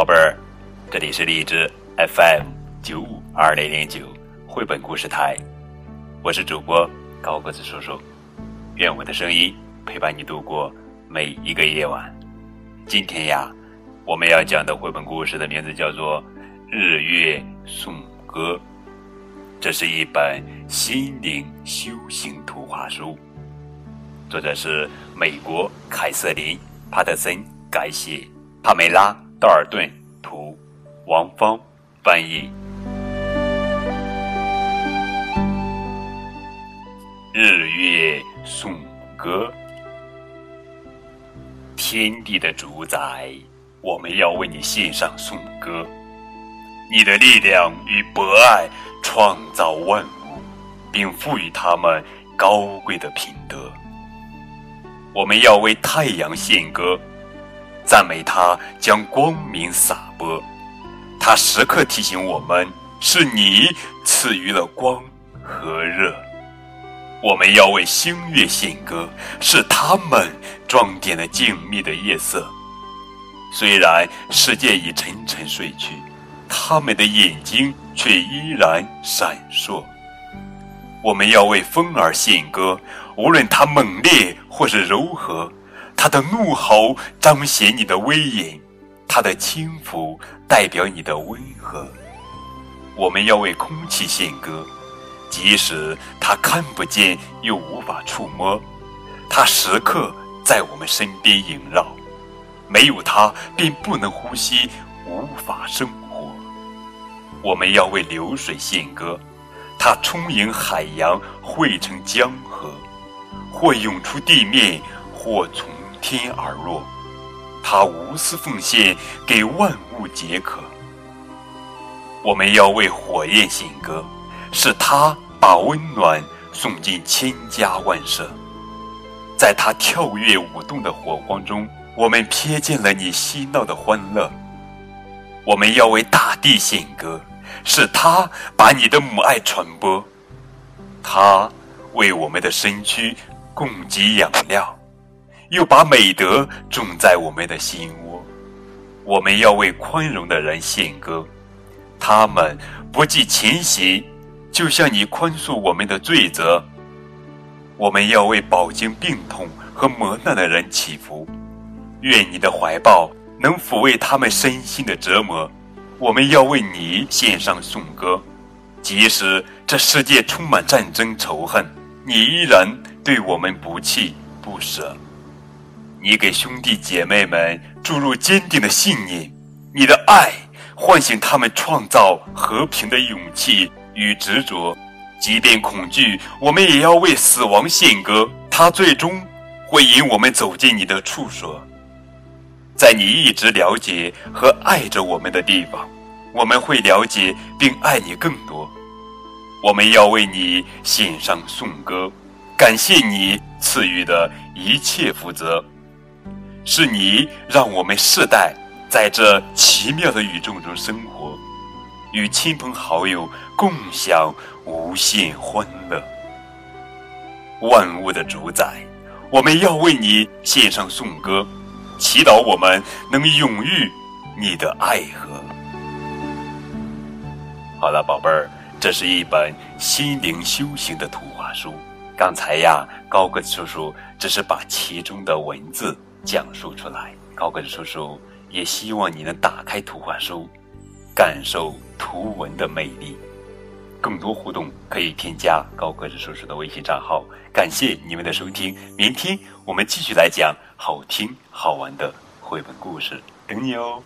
宝贝儿，这里是荔枝 FM 九五二零零九绘本故事台，我是主播高个子叔叔，愿我的声音陪伴你度过每一个夜晚。今天呀，我们要讲的绘本故事的名字叫做《日月颂歌》，这是一本心灵修行图画书，作者是美国凯瑟琳·帕特森改写，帕梅拉。道尔顿图，王芳翻译。日月颂歌，天地的主宰，我们要为你献上颂歌。你的力量与博爱创造万物，并赋予他们高贵的品德。我们要为太阳献歌。赞美他将光明洒播，他时刻提醒我们：是你赐予了光和热。我们要为星月献歌，是他们装点了静谧的夜色。虽然世界已沉沉睡去，他们的眼睛却依然闪烁。我们要为风儿献歌，无论它猛烈或是柔和。他的怒吼彰显你的威严，他的轻抚代表你的温和。我们要为空气献歌，即使它看不见又无法触摸，它时刻在我们身边萦绕。没有它，便不能呼吸，无法生活。我们要为流水献歌，它充盈海洋，汇成江河，或涌出地面，或从。天而落，他无私奉献给万物解渴。我们要为火焰献歌，是他把温暖送进千家万舍。在他跳跃舞动的火光中，我们瞥见了你嬉闹的欢乐。我们要为大地献歌，是他把你的母爱传播。他为我们的身躯供给养料。又把美德种在我们的心窝，我们要为宽容的人献歌，他们不计前嫌，就像你宽恕我们的罪责。我们要为饱经病痛和磨难的人祈福，愿你的怀抱能抚慰他们身心的折磨。我们要为你献上颂歌，即使这世界充满战争仇恨，你依然对我们不弃不舍。你给兄弟姐妹们注入坚定的信念，你的爱唤醒他们创造和平的勇气与执着。即便恐惧，我们也要为死亡献歌。它最终会引我们走进你的处所，在你一直了解和爱着我们的地方，我们会了解并爱你更多。我们要为你献上颂歌，感谢你赐予的一切负责。是你让我们世代在这奇妙的宇宙中生活，与亲朋好友共享无限欢乐。万物的主宰，我们要为你献上颂歌，祈祷我们能永遇你的爱和。好了，宝贝儿，这是一本心灵修行的图画书。刚才呀，高个子叔叔只是把其中的文字。讲述出来，高个子叔叔也希望你能打开图画书，感受图文的魅力。更多互动可以添加高个子叔叔的微信账号。感谢你们的收听，明天我们继续来讲好听好玩的绘本故事，等你哦。